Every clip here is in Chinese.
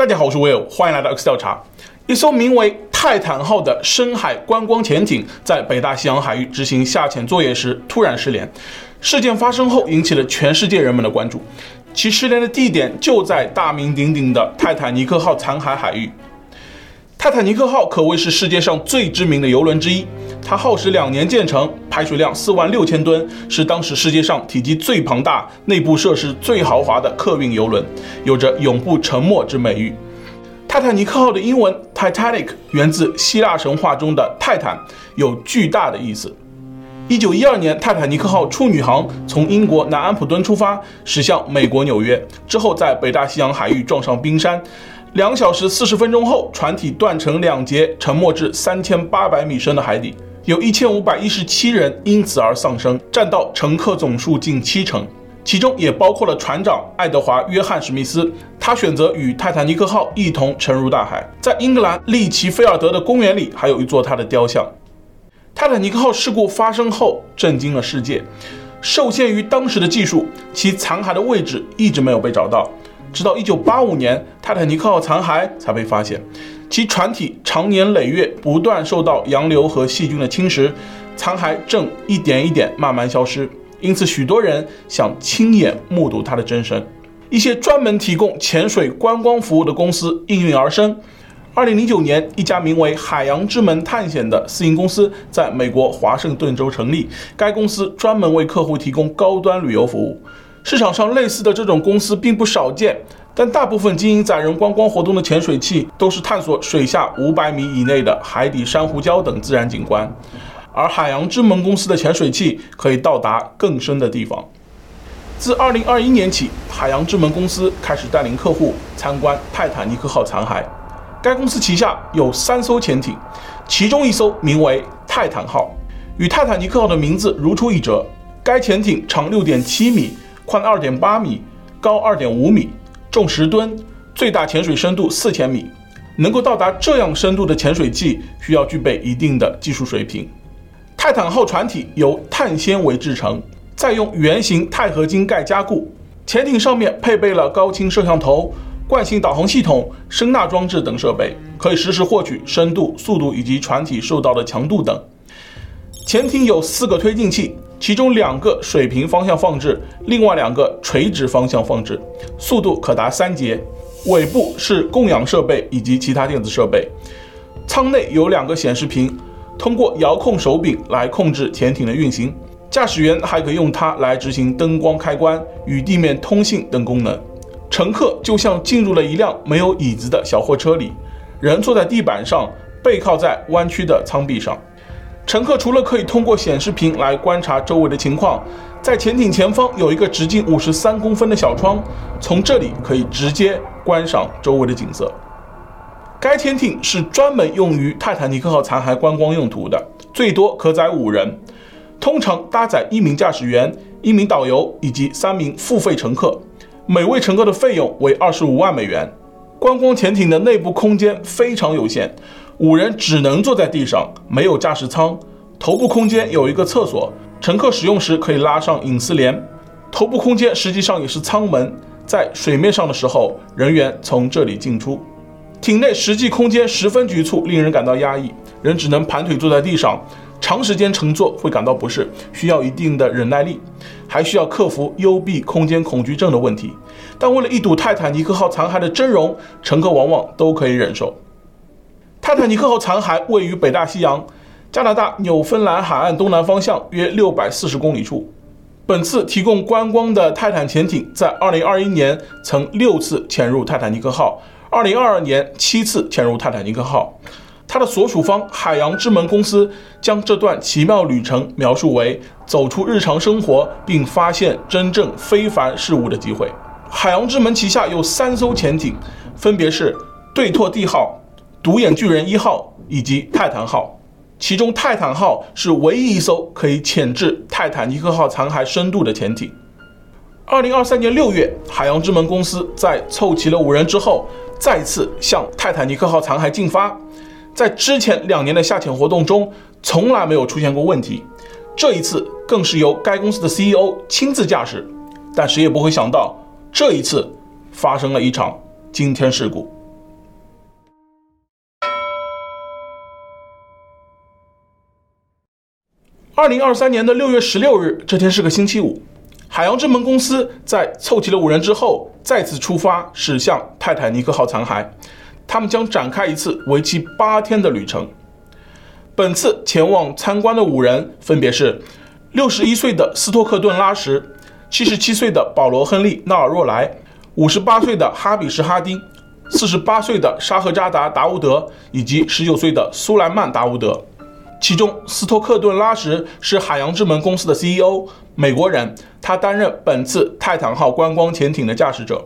大家好，我是 Will，欢迎来到 X 调查。一艘名为泰坦号的深海观光潜艇在北大西洋海域执行下潜作业时突然失联，事件发生后引起了全世界人们的关注。其失联的地点就在大名鼎鼎的泰坦尼克号残骸海域。泰坦尼克号可谓是世界上最知名的游轮之一，它耗时两年建成，排水量四万六千吨，是当时世界上体积最庞大、内部设施最豪华的客运游轮，有着永不沉没之美誉。泰坦尼克号的英文 Titanic 源自希腊神话中的泰坦，有巨大的意思。一九一二年，泰坦尼克号处女航从英国南安普敦出发，驶向美国纽约，之后在北大西洋海域撞上冰山。两小时四十分钟后，船体断成两截，沉没至三千八百米深的海底，有一千五百一十七人因此而丧生，占到乘客总数近七成，其中也包括了船长爱德华·约翰·史密斯。他选择与泰坦尼克号一同沉入大海。在英格兰利奇菲尔德的公园里，还有一座他的雕像。泰坦尼克号事故发生后，震惊了世界。受限于当时的技术，其残骸的位置一直没有被找到。直到1985年，泰坦尼克号残骸才被发现，其船体长年累月不断受到洋流和细菌的侵蚀，残骸正一点一点慢慢消失。因此，许多人想亲眼目睹它的真身。一些专门提供潜水观光服务的公司应运而生。2009年，一家名为“海洋之门探险”的私营公司在美国华盛顿州成立。该公司专门为客户提供高端旅游服务。市场上类似的这种公司并不少见，但大部分经营载人观光活动的潜水器都是探索水下五百米以内的海底珊瑚礁等自然景观，而海洋之门公司的潜水器可以到达更深的地方。自二零二一年起，海洋之门公司开始带领客户参观泰坦尼克号残骸。该公司旗下有三艘潜艇，其中一艘名为泰坦号，与泰坦尼克号的名字如出一辙。该潜艇长六点七米。宽二点八米，高二点五米，重十吨，最大潜水深度四千米。能够到达这样深度的潜水器，需要具备一定的技术水平。泰坦号船体由碳纤维制成，再用圆形钛合金盖加固。潜艇上面配备了高清摄像头、惯性导航系统、声纳装置等设备，可以实时获取深度、速度以及船体受到的强度等。潜艇有四个推进器。其中两个水平方向放置，另外两个垂直方向放置，速度可达三节。尾部是供氧设备以及其他电子设备。舱内有两个显示屏，通过遥控手柄来控制潜艇的运行。驾驶员还可以用它来执行灯光开关、与地面通信等功能。乘客就像进入了一辆没有椅子的小货车里，人坐在地板上，背靠在弯曲的舱壁上。乘客除了可以通过显示屏来观察周围的情况，在潜艇前方有一个直径五十三公分的小窗，从这里可以直接观赏周围的景色。该潜艇是专门用于泰坦尼克号残骸观光用途的，最多可载五人，通常搭载一名驾驶员、一名导游以及三名付费乘客，每位乘客的费用为二十五万美元。观光潜艇的内部空间非常有限。五人只能坐在地上，没有驾驶舱。头部空间有一个厕所，乘客使用时可以拉上隐私帘。头部空间实际上也是舱门，在水面上的时候，人员从这里进出。艇内实际空间十分局促，令人感到压抑。人只能盘腿坐在地上，长时间乘坐会感到不适，需要一定的忍耐力，还需要克服幽闭空间恐惧症的问题。但为了一睹泰坦尼克号残骸的真容，乘客往往都可以忍受。泰坦尼克号残骸位于北大西洋，加拿大纽芬兰海岸东南方向约六百四十公里处。本次提供观光的泰坦潜艇在二零二一年曾六次潜入泰坦尼克号，二零二二年七次潜入泰坦尼克号。它的所属方海洋之门公司将这段奇妙旅程描述为走出日常生活并发现真正非凡事物的机会。海洋之门旗下有三艘潜艇，分别是对拓地号。独眼巨人一号以及泰坦号，其中泰坦号是唯一一艘可以潜至泰坦尼克号残骸深度的潜艇。二零二三年六月，海洋之门公司在凑齐了五人之后，再次向泰坦尼克号残骸进发。在之前两年的下潜活动中，从来没有出现过问题，这一次更是由该公司的 CEO 亲自驾驶。但谁也不会想到，这一次发生了一场惊天事故。二零二三年的六月十六日，这天是个星期五。海洋之门公司在凑齐了五人之后，再次出发驶向泰坦尼克号残骸。他们将展开一次为期八天的旅程。本次前往参观的五人分别是：六十一岁的斯托克顿·拉什，七十七岁的保罗·亨利·纳尔若莱，五十八岁的哈比什·哈丁，四十八岁的沙赫扎达·达乌德，以及十九岁的苏莱曼·达乌德。其中，斯托克顿·拉什是海洋之门公司的 CEO，美国人，他担任本次泰坦号观光潜艇的驾驶者。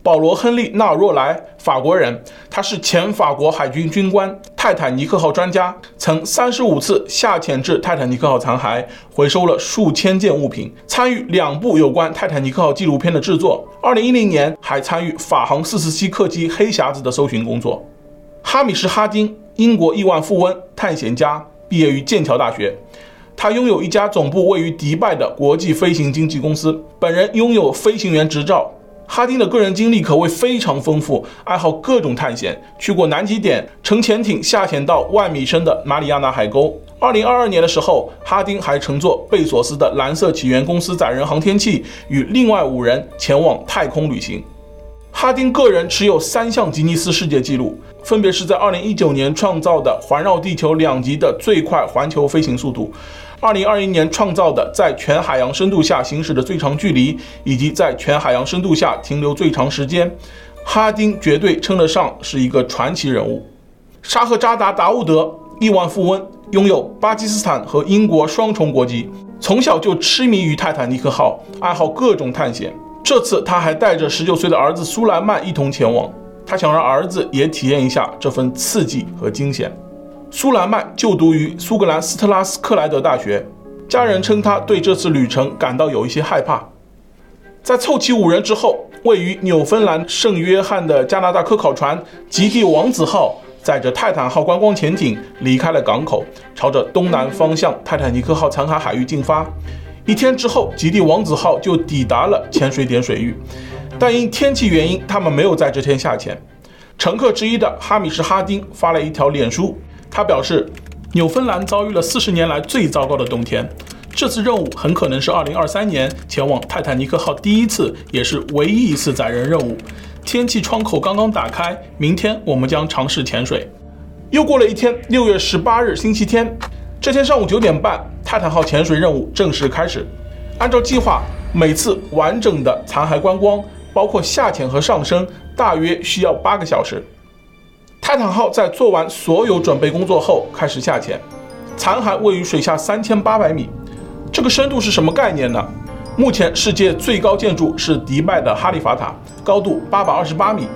保罗·亨利·纳若莱，法国人，他是前法国海军军官、泰坦尼克号专家，曾三十五次下潜至泰坦尼克号残骸，回收了数千件物品，参与两部有关泰坦尼克号纪录片的制作。二零一零年，还参与法航四四七客机黑匣子的搜寻工作。哈米什·哈丁，英国亿万富翁、探险家。毕业于剑桥大学，他拥有一家总部位于迪拜的国际飞行经纪公司，本人拥有飞行员执照。哈丁的个人经历可谓非常丰富，爱好各种探险，去过南极点，乘潜艇下潜到万米深的马里亚纳海沟。二零二二年的时候，哈丁还乘坐贝索斯的蓝色起源公司载人航天器，与另外五人前往太空旅行。哈丁个人持有三项吉尼斯世界纪录，分别是在2019年创造的环绕地球两极的最快环球飞行速度，2021年创造的在全海洋深度下行驶的最长距离，以及在全海洋深度下停留最长时间。哈丁绝对称得上是一个传奇人物。沙赫扎达·达乌德，亿万富翁，拥有巴基斯坦和英国双重国籍，从小就痴迷于泰坦尼克号，爱好各种探险。这次他还带着十九岁的儿子苏莱曼一同前往，他想让儿子也体验一下这份刺激和惊险。苏莱曼就读于苏格兰斯特拉斯克莱德大学，家人称他对这次旅程感到有一些害怕。在凑齐五人之后，位于纽芬兰圣约翰的加拿大科考船“极地王子号”载着泰坦号观光潜艇离开了港口，朝着东南方向泰坦尼克号残骸海域进发。一天之后，极地王子号就抵达了潜水点水域，但因天气原因，他们没有在这天下潜。乘客之一的哈米什·哈丁发了一条脸书，他表示，纽芬兰遭遇了四十年来最糟糕的冬天，这次任务很可能是二零二三年前往泰坦尼克号第一次，也是唯一一次载人任务。天气窗口刚刚打开，明天我们将尝试潜水。又过了一天，六月十八日星期天，这天上午九点半。泰坦号潜水任务正式开始。按照计划，每次完整的残骸观光，包括下潜和上升，大约需要八个小时。泰坦号在做完所有准备工作后，开始下潜。残骸位于水下三千八百米，这个深度是什么概念呢？目前世界最高建筑是迪拜的哈利法塔，高度八百二十八米。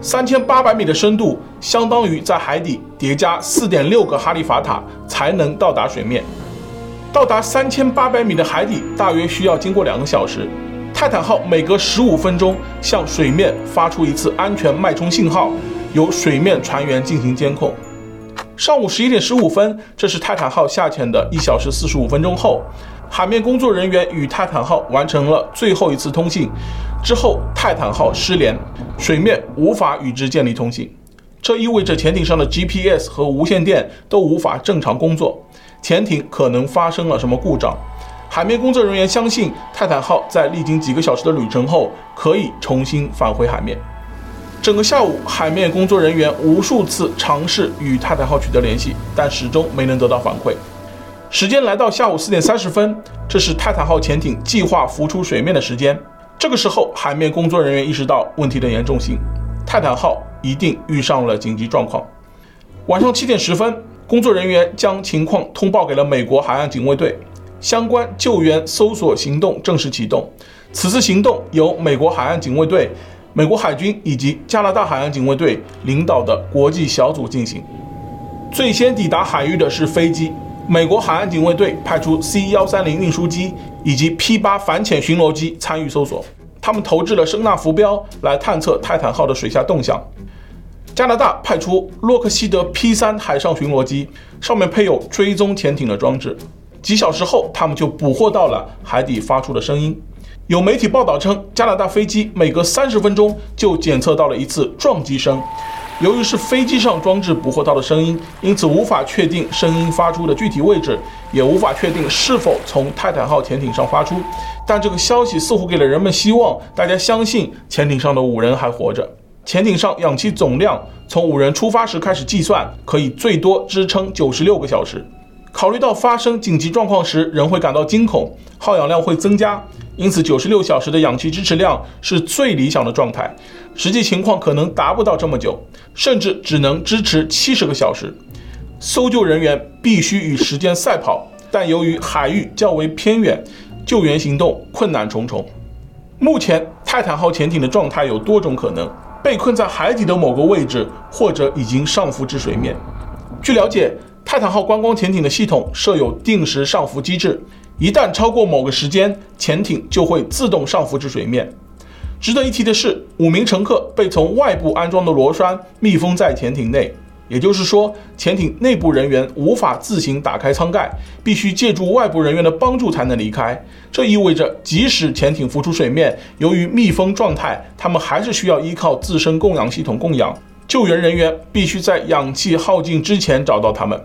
三千八百米的深度，相当于在海底叠加四点六个哈利法塔才能到达水面。到达三千八百米的海底，大约需要经过两个小时。泰坦号每隔十五分钟向水面发出一次安全脉冲信号，由水面船员进行监控。上午十一点十五分，这是泰坦号下潜的一小时四十五分钟后，海面工作人员与泰坦号完成了最后一次通信。之后，泰坦号失联，水面无法与之建立通信。这意味着潜艇上的 GPS 和无线电都无法正常工作。潜艇可能发生了什么故障？海面工作人员相信，泰坦号在历经几个小时的旅程后，可以重新返回海面。整个下午，海面工作人员无数次尝试与泰坦号取得联系，但始终没能得到反馈。时间来到下午四点三十分，这是泰坦号潜艇计划浮出水面的时间。这个时候，海面工作人员意识到问题的严重性，泰坦号一定遇上了紧急状况。晚上七点十分。工作人员将情况通报给了美国海岸警卫队，相关救援搜索行动正式启动。此次行动由美国海岸警卫队、美国海军以及加拿大海岸警卫队领导的国际小组进行。最先抵达海域的是飞机，美国海岸警卫队派出 C 幺三零运输机以及 P 八反潜巡逻机参与搜索，他们投掷了声纳浮标来探测泰坦号的水下动向。加拿大派出洛克希德 P3 海上巡逻机，上面配有追踪潜艇的装置。几小时后，他们就捕获到了海底发出的声音。有媒体报道称，加拿大飞机每隔三十分钟就检测到了一次撞击声，由于是飞机上装置捕获到的声音，因此无法确定声音发出的具体位置，也无法确定是否从泰坦号潜艇上发出。但这个消息似乎给了人们希望，大家相信潜艇上的五人还活着。潜艇上氧气总量从五人出发时开始计算，可以最多支撑九十六个小时。考虑到发生紧急状况时人会感到惊恐，耗氧量会增加，因此九十六小时的氧气支持量是最理想的状态。实际情况可能达不到这么久，甚至只能支持七十个小时。搜救人员必须与时间赛跑，但由于海域较为偏远，救援行动困难重重。目前，泰坦号潜艇的状态有多种可能：被困在海底的某个位置，或者已经上浮至水面。据了解，泰坦号观光潜艇的系统设有定时上浮机制，一旦超过某个时间，潜艇就会自动上浮至水面。值得一提的是，五名乘客被从外部安装的螺栓密封在潜艇内，也就是说，潜艇内部人员无法自行打开舱盖，必须借助外部人员的帮助才能离开。这意味着，即使潜艇浮出水面，由于密封状态，他们还是需要依靠自身供氧系统供氧。救援人员必须在氧气耗尽之前找到他们。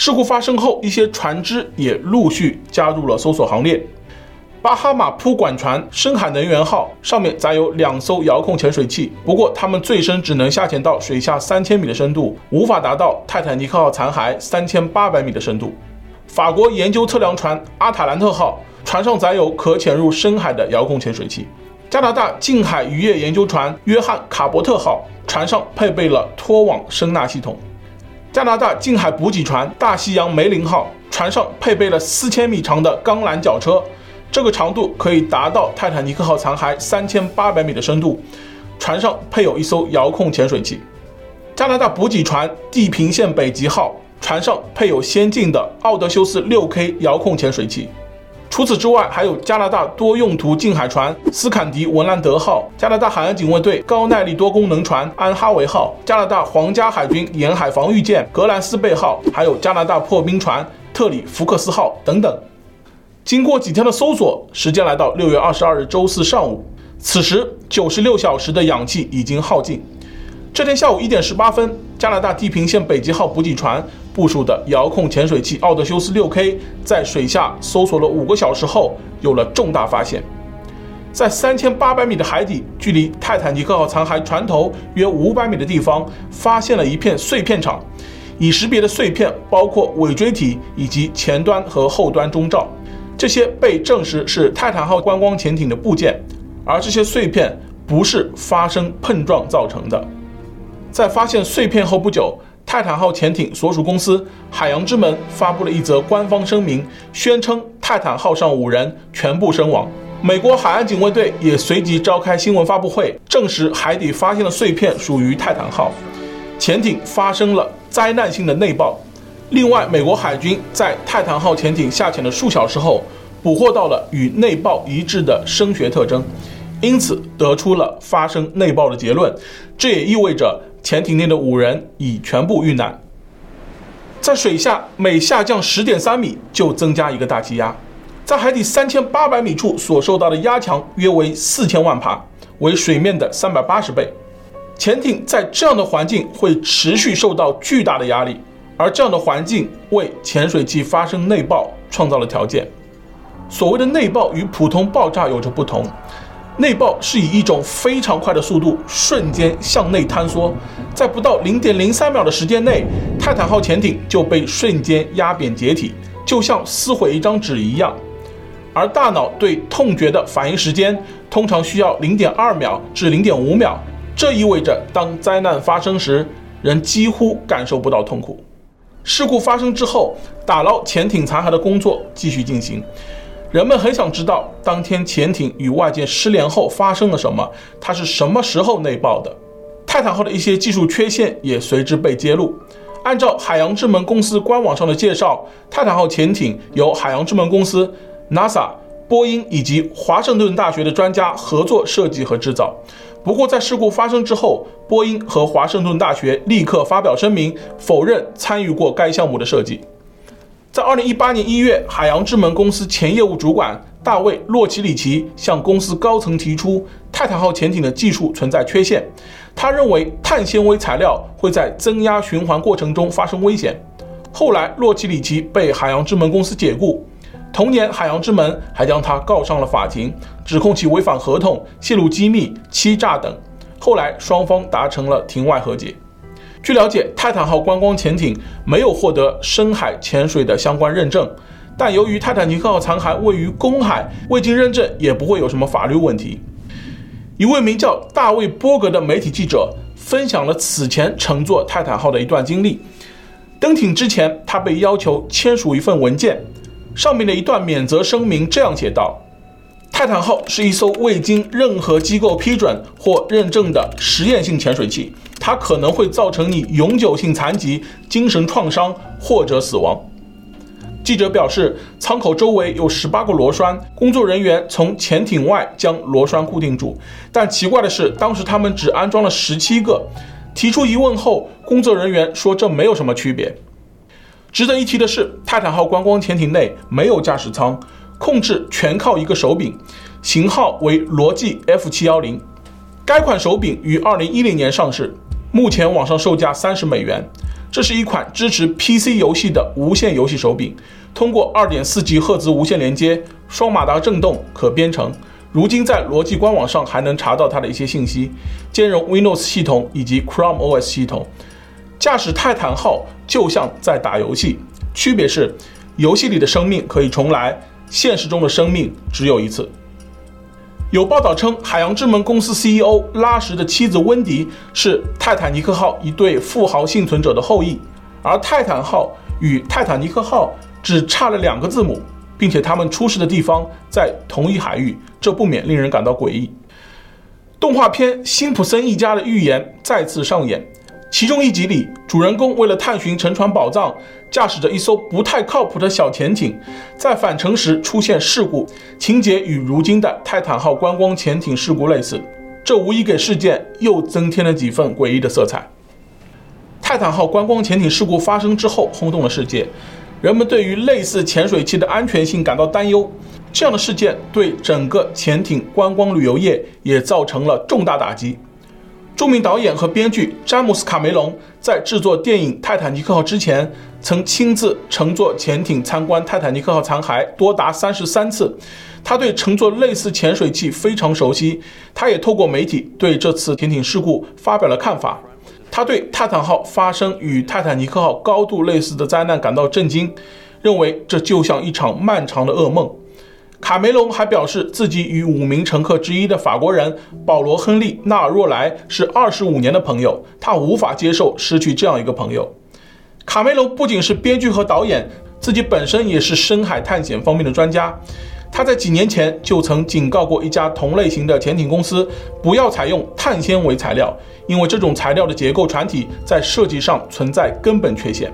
事故发生后，一些船只也陆续加入了搜索行列。巴哈马铺管船“深海能源号”上面载有两艘遥控潜水器，不过它们最深只能下潜到水下三千米的深度，无法达到泰坦尼克号残骸三千八百米的深度。法国研究测量船“阿塔兰特号”船上载有可潜入深海的遥控潜水器。加拿大近海渔业研究船“约翰卡伯特号”船上配备了拖网声纳系统。加拿大近海补给船“大西洋梅林号”船上配备了四千米长的钢缆绞车，这个长度可以达到泰坦尼克号残骸三千八百米的深度。船上配有一艘遥控潜水器。加拿大补给船“地平线北极号”船上配有先进的奥德修斯六 K 遥控潜水器。除此之外，还有加拿大多用途近海船斯坎迪文兰德号、加拿大海岸警卫队高耐力多功能船安哈维号、加拿大皇家海军沿海防御舰格兰斯贝号，还有加拿大破冰船特里福克斯号等等。经过几天的搜索，时间来到六月二十二日周四上午，此时九十六小时的氧气已经耗尽。这天下午一点十八分，加拿大地平线北极号补给船部署的遥控潜水器奥德修斯六 K 在水下搜索了五个小时后，有了重大发现。在三千八百米的海底，距离泰坦尼克号残骸船头约五百米的地方，发现了一片碎片场。已识别的碎片包括尾锥体以及前端和后端中罩，这些被证实是泰坦号观光潜艇的部件，而这些碎片不是发生碰撞造成的。在发现碎片后不久，泰坦号潜艇所属公司海洋之门发布了一则官方声明，宣称泰坦号上五人全部身亡。美国海岸警卫队也随即召开新闻发布会，证实海底发现的碎片属于泰坦号潜艇发生了灾难性的内爆。另外，美国海军在泰坦号潜艇下潜的数小时后，捕获到了与内爆一致的声学特征，因此得出了发生内爆的结论。这也意味着。潜艇内的五人已全部遇难。在水下每下降十点三米就增加一个大气压，在海底三千八百米处所受到的压强约为四千万帕，为水面的三百八十倍。潜艇在这样的环境会持续受到巨大的压力，而这样的环境为潜水器发生内爆创造了条件。所谓的内爆与普通爆炸有着不同。内爆是以一种非常快的速度瞬间向内坍缩，在不到零点零三秒的时间内，泰坦号潜艇就被瞬间压扁解体，就像撕毁一张纸一样。而大脑对痛觉的反应时间通常需要零点二秒至零点五秒，这意味着当灾难发生时，人几乎感受不到痛苦。事故发生之后，打捞潜艇残骸的工作继续进行。人们很想知道，当天潜艇与外界失联后发生了什么？它是什么时候内爆的？泰坦号的一些技术缺陷也随之被揭露。按照海洋之门公司官网上的介绍，泰坦号潜艇由海洋之门公司、NASA、波音以及华盛顿大学的专家合作设计和制造。不过，在事故发生之后，波音和华盛顿大学立刻发表声明，否认参与过该项目的设计。在二零一八年一月，海洋之门公司前业务主管大卫·洛奇里奇向公司高层提出，泰坦号潜艇的技术存在缺陷。他认为碳纤维材料会在增压循环过程中发生危险。后来，洛奇里奇被海洋之门公司解雇。同年，海洋之门还将他告上了法庭，指控其违反合同、泄露机密、欺诈等。后来，双方达成了庭外和解。据了解，泰坦号观光潜艇没有获得深海潜水的相关认证，但由于泰坦尼克号残骸位于公海，未经认证也不会有什么法律问题。一位名叫大卫·波格的媒体记者分享了此前乘坐泰坦号的一段经历。登艇之前，他被要求签署一份文件。上面的一段免责声明这样写道：“泰坦号是一艘未经任何机构批准或认证的实验性潜水器，它可能会造成你永久性残疾、精神创伤或者死亡。”记者表示，舱口周围有十八个螺栓，工作人员从潜艇外将螺栓固定住，但奇怪的是，当时他们只安装了十七个。提出疑问后，工作人员说这没有什么区别。值得一提的是，泰坦号观光潜艇内没有驾驶舱，控制全靠一个手柄，型号为罗技 F 七幺零。该款手柄于二零一零年上市，目前网上售价三十美元。这是一款支持 PC 游戏的无线游戏手柄，通过二点四 G 赫兹无线连接，双马达震动，可编程。如今在罗技官网上还能查到它的一些信息，兼容 Windows 系统以及 Chrome OS 系统。驾驶泰坦号就像在打游戏，区别是游戏里的生命可以重来，现实中的生命只有一次。有报道称，海洋之门公司 CEO 拉什的妻子温迪是泰坦尼克号一对富豪幸存者的后裔，而泰坦号与泰坦尼克号只差了两个字母，并且他们出事的地方在同一海域，这不免令人感到诡异。动画片《辛普森一家》的预言再次上演。其中一集里，主人公为了探寻沉船宝藏，驾驶着一艘不太靠谱的小潜艇，在返程时出现事故，情节与如今的泰坦号观光潜艇事故类似，这无疑给事件又增添了几分诡异的色彩。泰坦号观光潜艇事故发生之后，轰动了世界，人们对于类似潜水器的安全性感到担忧，这样的事件对整个潜艇观光旅游业也造成了重大打击。著名导演和编剧詹姆斯·卡梅隆在制作电影《泰坦尼克号》之前，曾亲自乘坐潜艇参观泰坦尼克号残骸多达三十三次。他对乘坐类似潜水器非常熟悉，他也透过媒体对这次潜艇事故发表了看法。他对泰坦号发生与泰坦尼克号高度类似的灾难感到震惊，认为这就像一场漫长的噩梦。卡梅隆还表示，自己与五名乘客之一的法国人保罗·亨利·纳尔若莱是二十五年的朋友，他无法接受失去这样一个朋友。卡梅隆不仅是编剧和导演，自己本身也是深海探险方面的专家。他在几年前就曾警告过一家同类型的潜艇公司，不要采用碳纤维材料，因为这种材料的结构船体在设计上存在根本缺陷。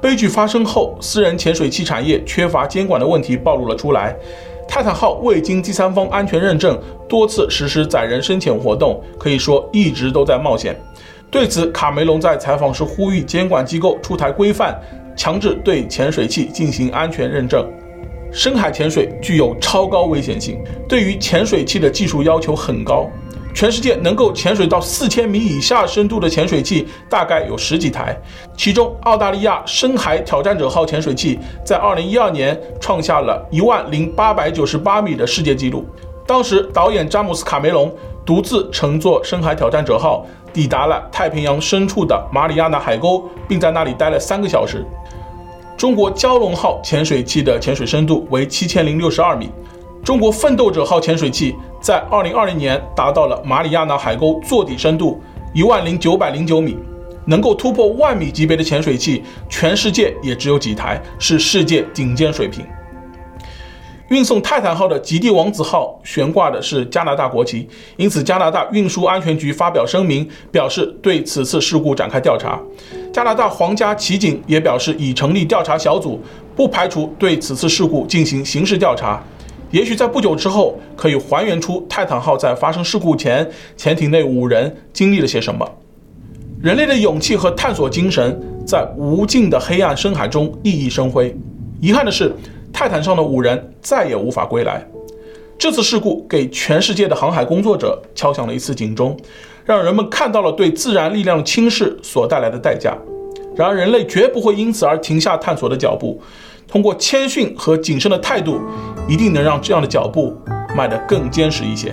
悲剧发生后，私人潜水器产业缺乏监管的问题暴露了出来。泰坦号未经第三方安全认证，多次实施载人深潜活动，可以说一直都在冒险。对此，卡梅隆在采访时呼吁监管机构出台规范，强制对潜水器进行安全认证。深海潜水具有超高危险性，对于潜水器的技术要求很高。全世界能够潜水到四千米以下深度的潜水器大概有十几台，其中澳大利亚深海挑战者号潜水器在二零一二年创下了一万零八百九十八米的世界纪录。当时导演詹姆斯·卡梅隆独自乘坐深海挑战者号抵达了太平洋深处的马里亚纳海沟，并在那里待了三个小时。中国蛟龙号潜水器的潜水深度为七千零六十二米。中国奋斗者号潜水器在二零二零年达到了马里亚纳海沟坐底深度一万零九百零九米，能够突破万米级别的潜水器，全世界也只有几台，是世界顶尖水平。运送泰坦号的极地王子号悬挂的是加拿大国旗，因此加拿大运输安全局发表声明，表示对此次事故展开调查。加拿大皇家骑警也表示已成立调查小组，不排除对此次事故进行刑事调查。也许在不久之后，可以还原出泰坦号在发生事故前，潜艇内五人经历了些什么。人类的勇气和探索精神在无尽的黑暗深海中熠熠生辉。遗憾的是，泰坦上的五人再也无法归来。这次事故给全世界的航海工作者敲响了一次警钟，让人们看到了对自然力量的轻视所带来的代价。然而，人类绝不会因此而停下探索的脚步。通过谦逊和谨慎的态度，一定能让这样的脚步迈得更坚实一些。